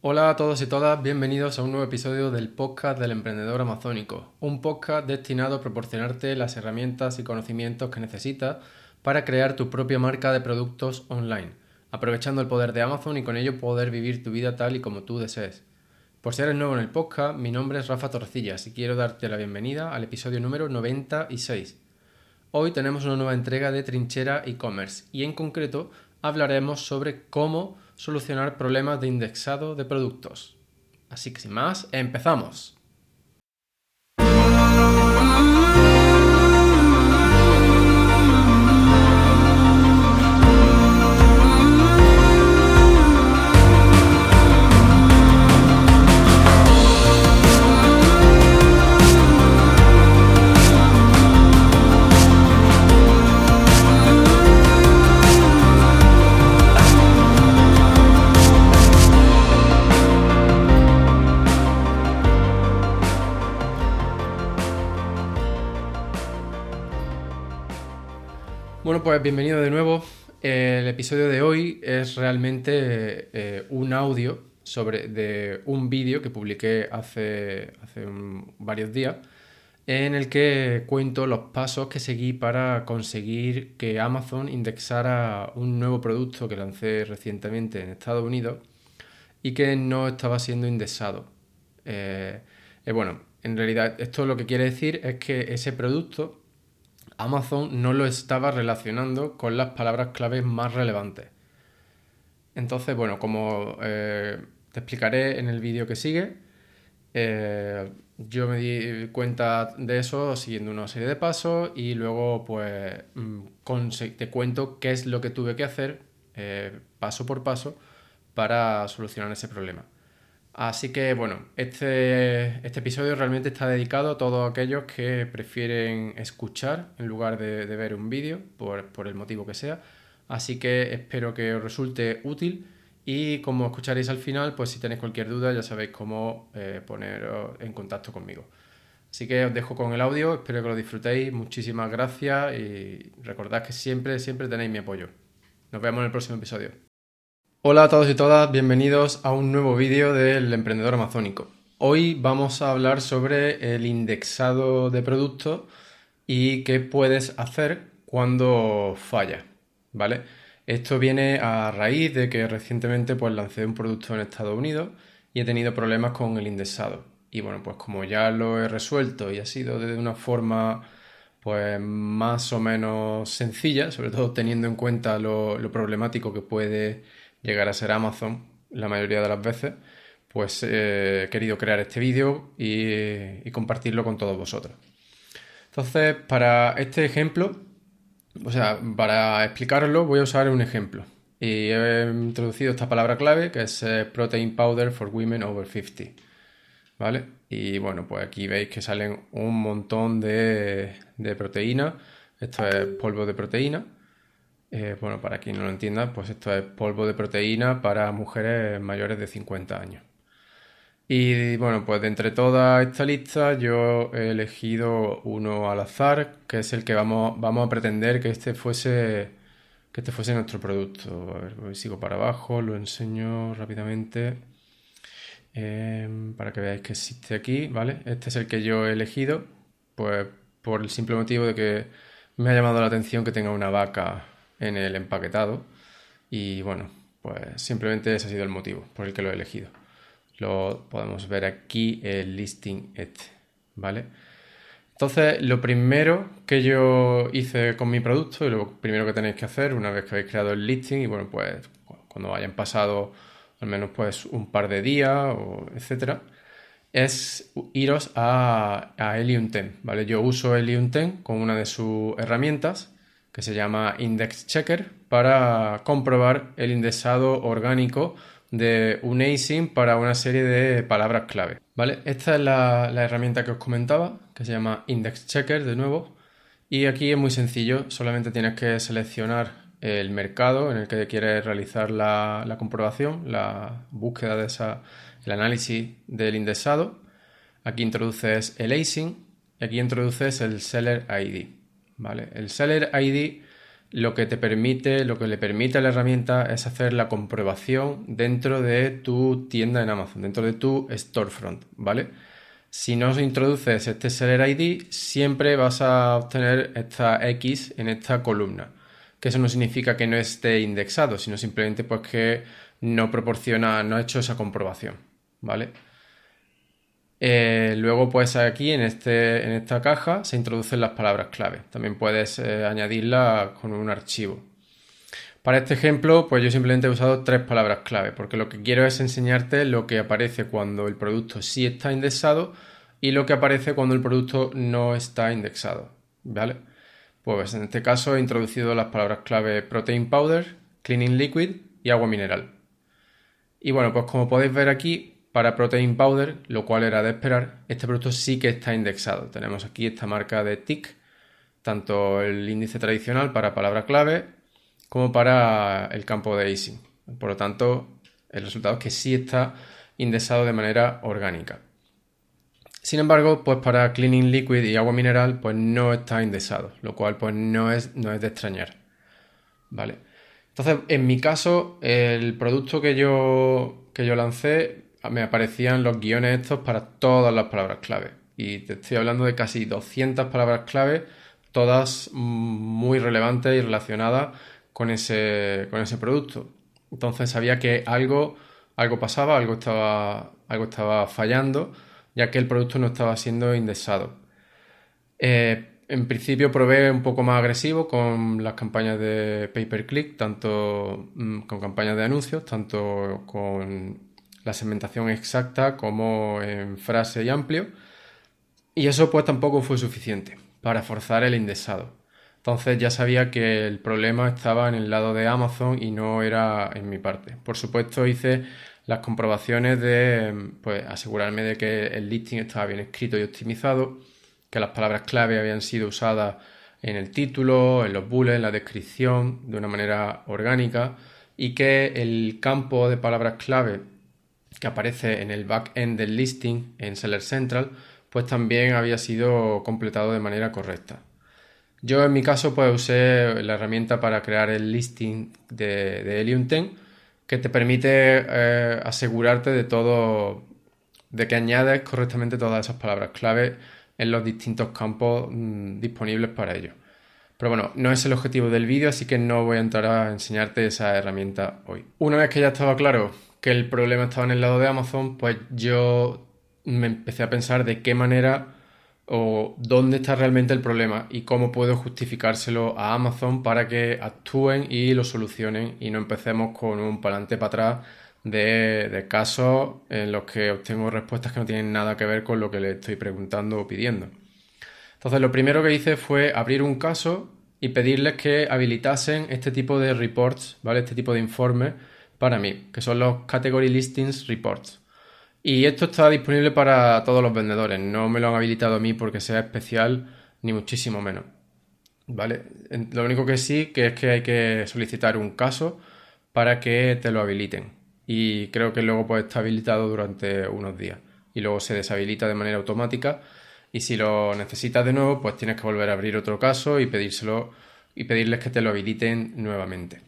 Hola a todos y todas, bienvenidos a un nuevo episodio del podcast del emprendedor amazónico, un podcast destinado a proporcionarte las herramientas y conocimientos que necesitas para crear tu propia marca de productos online, aprovechando el poder de Amazon y con ello poder vivir tu vida tal y como tú desees. Por si eres nuevo en el podcast, mi nombre es Rafa Torrecillas y quiero darte la bienvenida al episodio número 96. Hoy tenemos una nueva entrega de Trinchera e-commerce y en concreto hablaremos sobre cómo solucionar problemas de indexado de productos. Así que sin más, empezamos. Bueno, pues bienvenido de nuevo. El episodio de hoy es realmente eh, un audio sobre de un vídeo que publiqué hace, hace varios días en el que cuento los pasos que seguí para conseguir que Amazon indexara un nuevo producto que lancé recientemente en Estados Unidos y que no estaba siendo indexado. Eh, eh, bueno, en realidad esto lo que quiere decir es que ese producto Amazon no lo estaba relacionando con las palabras claves más relevantes. Entonces, bueno, como eh, te explicaré en el vídeo que sigue, eh, yo me di cuenta de eso siguiendo una serie de pasos y luego pues mm, te cuento qué es lo que tuve que hacer eh, paso por paso para solucionar ese problema. Así que bueno, este, este, episodio realmente está dedicado a todos aquellos que prefieren escuchar en lugar de, ver un vídeo, por, el motivo que sea. Así que espero que os resulte útil y como escucharéis al final, pues si tenéis cualquier duda ya sabéis cómo eh, poneros en contacto conmigo. Así que os dejo con el audio, espero que lo disfrutéis, muchísimas gracias y recordad que siempre, siempre tenéis mi apoyo. Nos vemos en el próximo episodio. Hola a todos y todas, bienvenidos a un nuevo vídeo del emprendedor amazónico. Hoy vamos a hablar sobre el indexado de productos y qué puedes hacer cuando falla, ¿vale? Esto viene a raíz de que recientemente pues lancé un producto en Estados Unidos y he tenido problemas con el indexado. Y bueno, pues como ya lo he resuelto y ha sido de una forma pues más o menos sencilla, sobre todo teniendo en cuenta lo, lo problemático que puede llegar a ser Amazon la mayoría de las veces, pues eh, he querido crear este vídeo y, compartirlo con todos vosotros. Entonces, para este ejemplo, o sea, para explicarlo voy a usar un ejemplo. Y he introducido esta palabra clave que es eh, Protein Powder for Women Over 50. ¿Vale? Y bueno, pues aquí veis que salen un montón de, de proteína. Esto es polvo de proteína. Eh, bueno, para quien no lo entienda, pues esto es polvo de proteína para mujeres mayores de 50 años. Y bueno, pues de entre toda esta lista yo he elegido uno al azar, que es el que vamos, vamos a pretender que este fuese que este fuese nuestro producto. A ver, sigo para abajo, lo enseño rápidamente em, para que veáis que existe aquí, ¿vale? Este es el que yo he elegido, pues por el simple motivo de que me ha llamado la atención que tenga una vaca en el empaquetado. Y bueno, pues simplemente ese ha sido el motivo por el que lo he elegido. Lo podemos ver aquí el listing este, ¿vale? Entonces, lo primero que yo hice con mi producto y lo primero que tenéis que hacer una vez que habéis creado el listing y bueno, pues cuando hayan pasado al menos pues un par de días o etcétera, es iros a, a Helium 10, ¿vale? Yo uso Helium 10 con una de sus herramientas que se llama Index Checker para comprobar el indexado orgánico de un ASIN para una serie de palabras clave. ¿vale? Esta es la, herramienta que os comentaba, que se llama Index Checker de nuevo. Y aquí es muy sencillo, solamente tienes que seleccionar el mercado en el que quieres realizar la, comprobación, la búsqueda de esa, el análisis del indexado. Aquí introduces el ASIN y aquí introduces el Seller ID. ¿Vale? El Seller ID lo que te permite, lo que le permite a la herramienta es hacer la comprobación dentro de tu tienda en Amazon, dentro de tu storefront, ¿vale? Si no introduces este seller ID, siempre vas a obtener esta X en esta columna. Que eso no significa que no esté indexado, sino simplemente pues que no proporciona, no ha hecho esa comprobación, ¿vale? Eh, luego, pues aquí en, este, en esta caja se introducen las palabras clave. También puedes eh, añadirlas con un archivo. Para este ejemplo, pues yo simplemente he usado tres palabras clave, porque lo que quiero es enseñarte lo que aparece cuando el producto sí está indexado y lo que aparece cuando el producto no está indexado. ¿Vale? Pues en este caso he introducido las palabras clave protein powder, cleaning liquid y agua mineral. Y bueno, pues como podéis ver aquí, para Protein Powder, lo cual era de esperar, este producto sí que está indexado. Tenemos aquí esta marca de TIC, tanto el índice tradicional para palabra clave como para el campo de ASIN. Por lo tanto, el resultado es que sí está indexado de manera orgánica. Sin embargo, pues para Cleaning Liquid y agua mineral, pues no está indexado, lo cual pues no es, no es de extrañar. ¿Vale? Entonces, en mi caso, el producto que yo, que yo lancé me aparecían los guiones estos para todas las palabras clave. Y te estoy hablando de casi 200 palabras clave, todas muy relevantes y relacionadas con ese, con ese producto. Entonces sabía que algo, algo pasaba, algo estaba, algo estaba fallando, ya que el producto no estaba siendo indexado. Eh, en principio probé un poco más agresivo con las campañas de pay per click, tanto mm, con campañas de anuncios, tanto con la segmentación exacta como en frase y amplio. Y eso pues tampoco fue suficiente para forzar el indexado. Entonces ya sabía que el problema estaba en el lado de Amazon y no era en mi parte. Por supuesto hice las comprobaciones de pues, asegurarme de que el listing estaba bien escrito y optimizado, que las palabras clave habían sido usadas en el título, en los bullets, en la descripción, de una manera orgánica y que el campo de palabras clave que aparece en el back-end del listing en Seller Central, pues también había sido completado de manera correcta. Yo en mi caso pues usé la herramienta para crear el listing de, de Helium 10 que te permite eh, asegurarte de todo, de que añades correctamente todas esas palabras clave en los distintos campos mm, disponibles para ello. Pero bueno, no es el objetivo del vídeo, así que no voy a entrar a enseñarte esa herramienta hoy. Una vez que ya estaba claro que el problema estaba en el lado de Amazon, pues yo me empecé a pensar de qué manera o dónde está realmente el problema y cómo puedo justificárselo a Amazon para que actúen y lo solucionen y no empecemos con un palante para atrás de, de, casos en los que obtengo respuestas que no tienen nada que ver con lo que le estoy preguntando o pidiendo. Entonces lo primero que hice fue abrir un caso y pedirles que habilitasen este tipo de reports, ¿vale? Este tipo de informes para mí, que son los Category Listings Reports. Y esto está disponible para todos los vendedores, no me lo han habilitado a mí porque sea especial, ni muchísimo menos. ¿Vale? Lo único que sí que es que hay que solicitar un caso para que te lo habiliten. Y creo que luego puede estar habilitado durante unos días. Y luego se deshabilita de manera automática. Y si lo necesitas de nuevo, pues tienes que volver a abrir otro caso y pedírselo y pedirles que te lo habiliten nuevamente.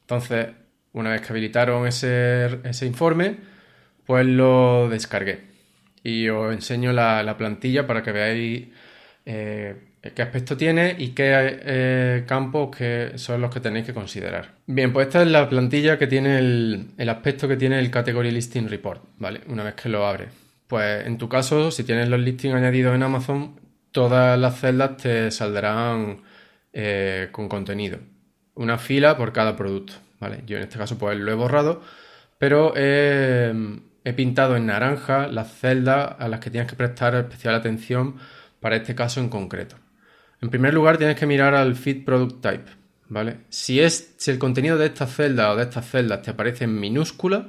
Entonces, una vez que habilitaron ese, informe, pues lo descargué. Y os enseño la, plantilla para que veáis eh, qué aspecto tiene y qué eh, campos que son los que tenéis que considerar. Bien, pues esta es la plantilla que tiene el, el, aspecto que tiene el Category Listing Report, ¿vale? Una vez que lo abres. Pues en tu caso, si tienes los listings añadidos en Amazon, todas las celdas te saldrán eh, con contenido. Una fila por cada producto. Yo en este caso pues lo he borrado, pero he pintado en naranja las celdas a las que tienes que prestar especial atención para este caso en concreto. En primer lugar tienes que mirar al Fit Product Type, si el contenido de esta celda o de estas celdas te aparece en minúscula,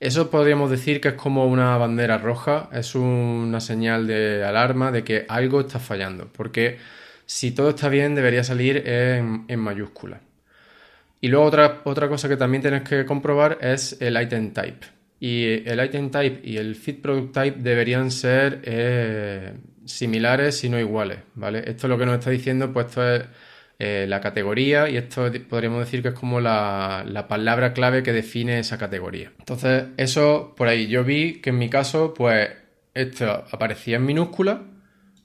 eso podríamos decir que es como una bandera roja, es una señal de alarma de que algo está fallando, porque si todo está bien debería salir en, en mayúscula. Y luego otra, otra cosa que también tienes que comprobar es el item type. Y el item type y el fit product type deberían ser eh, similares, si no iguales, ¿vale? Esto es lo que nos está diciendo, pues esto es eh, la categoría y esto podríamos decir que es como la, la, palabra clave que define esa categoría. Entonces, eso por ahí. Yo vi que en mi caso, pues esto aparecía en minúscula,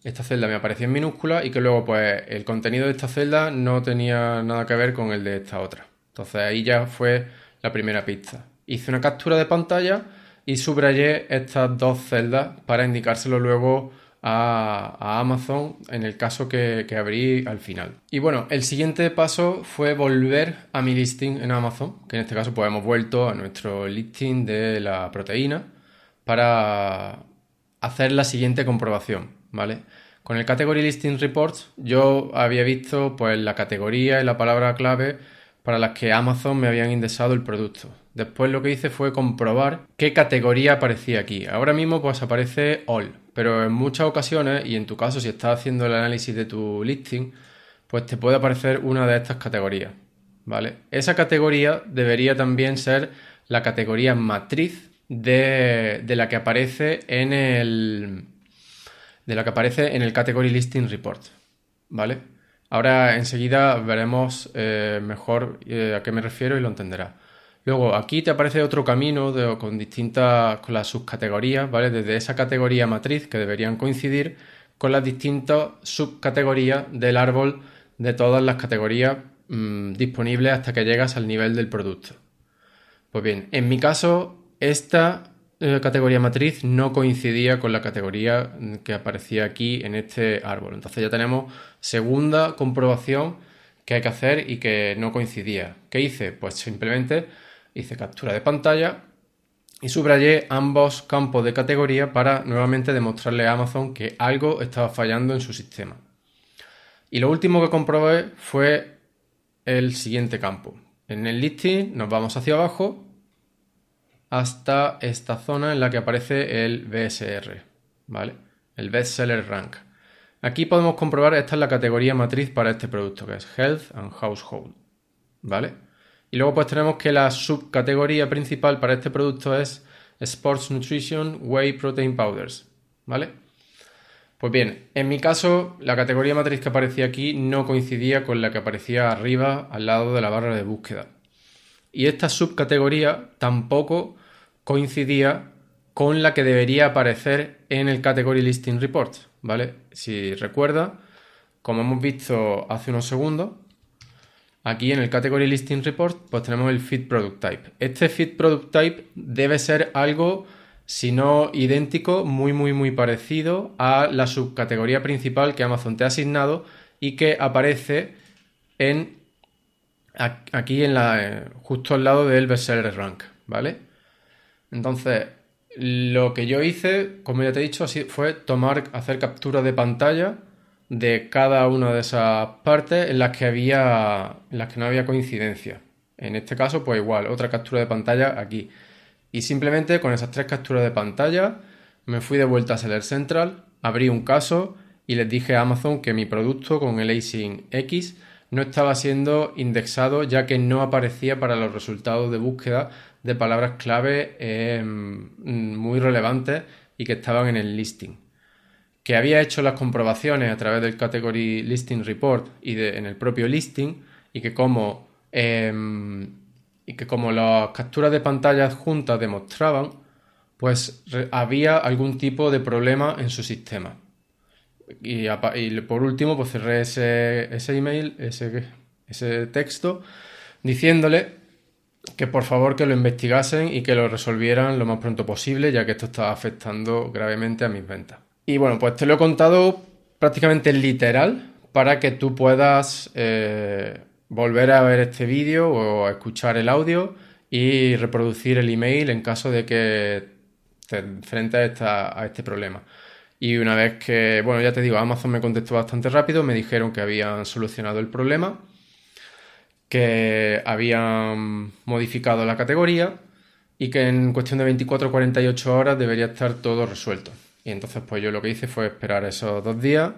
esta celda me aparecía en minúscula y que luego, pues el contenido de esta celda no tenía nada que ver con el de esta otra. Entonces ahí ya fue la primera pista. Hice una captura de pantalla y subrayé estas dos celdas para indicárselo luego a, Amazon en el caso que, abrí al final. Y bueno, el siguiente paso fue volver a mi listing en Amazon, que en este caso pues hemos vuelto a nuestro listing de la proteína para hacer la siguiente comprobación, ¿vale? Con el Category Listing Reports yo había visto pues la categoría y la palabra clave para las que Amazon me habían indexado el producto. Después lo que hice fue comprobar qué categoría aparecía aquí. Ahora mismo pues aparece All, pero en muchas ocasiones, y en tu caso si estás haciendo el análisis de tu listing, pues te puede aparecer una de estas categorías. ¿Vale? Esa categoría debería también ser la categoría matriz de, la que aparece en el de la que aparece en el Category Listing Report. ¿Vale? Ahora enseguida veremos eh, mejor eh, a qué me refiero y lo entenderás. Luego aquí te aparece otro camino con distintas, con las subcategorías, ¿vale? Desde esa categoría matriz que deberían coincidir con las distintas subcategorías del árbol de todas las categorías mm, disponibles hasta que llegas al nivel del producto. Pues bien, en mi caso, esta eh, categoría matriz no coincidía con la categoría que aparecía aquí en este árbol. Entonces ya tenemos segunda comprobación que hay que hacer y que no coincidía. ¿Qué hice? Pues simplemente hice captura de pantalla y subrayé ambos campos de categoría para nuevamente demostrarle a Amazon que algo estaba fallando en su sistema. Y lo último que comprobé fue el siguiente campo. En el listing nos vamos hacia abajo hasta esta zona en la que aparece el BSR, ¿vale? El Best Seller Rank. Aquí podemos comprobar, esta es la categoría matriz para este producto, que es Health and Household, ¿vale? Y luego pues tenemos que la subcategoría principal para este producto es Sports Nutrition Whey Protein Powders, ¿vale? Pues bien, en mi caso la categoría matriz que aparecía aquí no coincidía con la que aparecía arriba al lado de la barra de búsqueda. Y esta subcategoría tampoco coincidía con la que debería aparecer en el Category Listing Report, ¿vale? Si recuerda, como hemos visto hace unos segundos, Aquí en el Category Listing Report pues tenemos el Fit Product Type. Este Fit Product Type debe ser algo, si no idéntico, muy muy muy parecido a la subcategoría principal que Amazon te ha asignado y que aparece en aquí en la eh, justo al lado del bestseller rank, ¿vale? Entonces, lo que yo hice, como ya te he dicho, fue tomar, hacer captura de pantalla de cada una de esas partes en las que había en las que no había coincidencia. En este caso, pues igual, otra captura de pantalla aquí. Y simplemente con esas tres capturas de pantalla me fui de vuelta a Seller Central, abrí un caso y les dije a Amazon que mi producto con el ASIN X no estaba siendo indexado ya que no aparecía para los resultados de búsqueda de palabras clave eh, muy relevantes y que estaban en el listing que había hecho las comprobaciones a través del Category Listing Report y de, en el propio listing y que como em, y que como las capturas de pantalla adjuntas demostraban, pues había algún tipo de problema en su sistema. Y, por último, pues cerré ese, ese email, ese texto, diciéndole que por favor que lo investigasen y que lo resolvieran lo más pronto posible, ya que esto estaba afectando gravemente a mis ventas. Y bueno, pues te lo he contado prácticamente literal para que tú puedas eh, volver a ver este vídeo o a escuchar el audio y reproducir el email en caso de que te enfrentes a, a este problema. Y una vez que, bueno, ya te digo, Amazon me contestó bastante rápido, me dijeron que habían solucionado el problema, que habían modificado la categoría y que en cuestión de 24 o 48 horas debería estar todo resuelto. Y entonces pues yo lo que hice fue esperar esos dos días,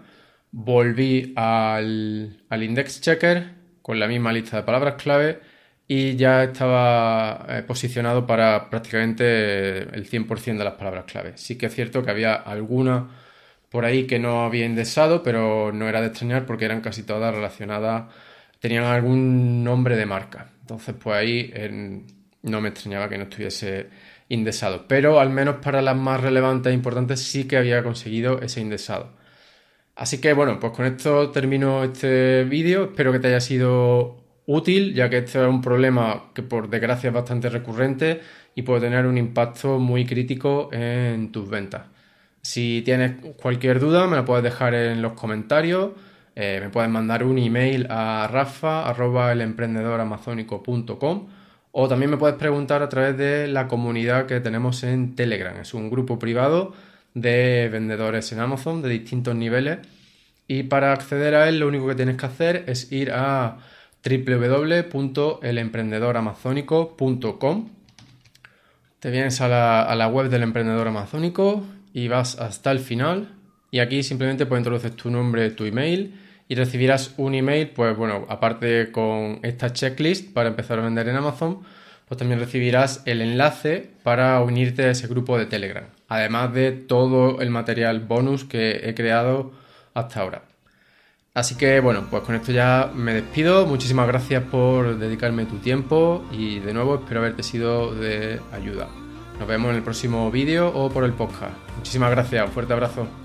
volví al, index checker con la misma lista de palabras clave y ya estaba eh, posicionado para prácticamente el 100% de las palabras clave. Sí que es cierto que había alguna por ahí que no había indexado, pero no era de extrañar porque eran casi todas relacionadas, tenían algún nombre de marca. Entonces, pues ahí no me extrañaba que no estuviese indexado. Pero al menos para las más relevantes e importantes sí que había conseguido ese indexado. Así que bueno, pues con esto termino este vídeo. Espero que te haya sido útil, ya que este es un problema que por desgracia es bastante recurrente y puede tener un impacto muy crítico en tus ventas. Si tienes cualquier duda, me la puedes dejar en los comentarios. Eh, me puedes mandar un email a rafa.elemprendedoramazónico.com o también me puedes preguntar a través de la comunidad que tenemos en Telegram. Es un grupo privado de vendedores en Amazon de distintos niveles. Y para acceder a él lo único que tienes que hacer es ir a www.elemprendedoramazónico.com. Te vienes a la, a la, web del emprendedor amazónico y vas hasta el final. Y aquí simplemente pues introduces tu nombre, tu email y recibirás un email, pues bueno, aparte con esta checklist para empezar a vender en Amazon, pues también recibirás el enlace para unirte a ese grupo de Telegram, además de todo el material bonus que he creado hasta ahora. Así que bueno, pues con esto ya me despido. Muchísimas gracias por dedicarme tu tiempo y de nuevo espero haberte sido de ayuda. Nos vemos en el próximo vídeo o por el podcast. Muchísimas gracias, un fuerte abrazo.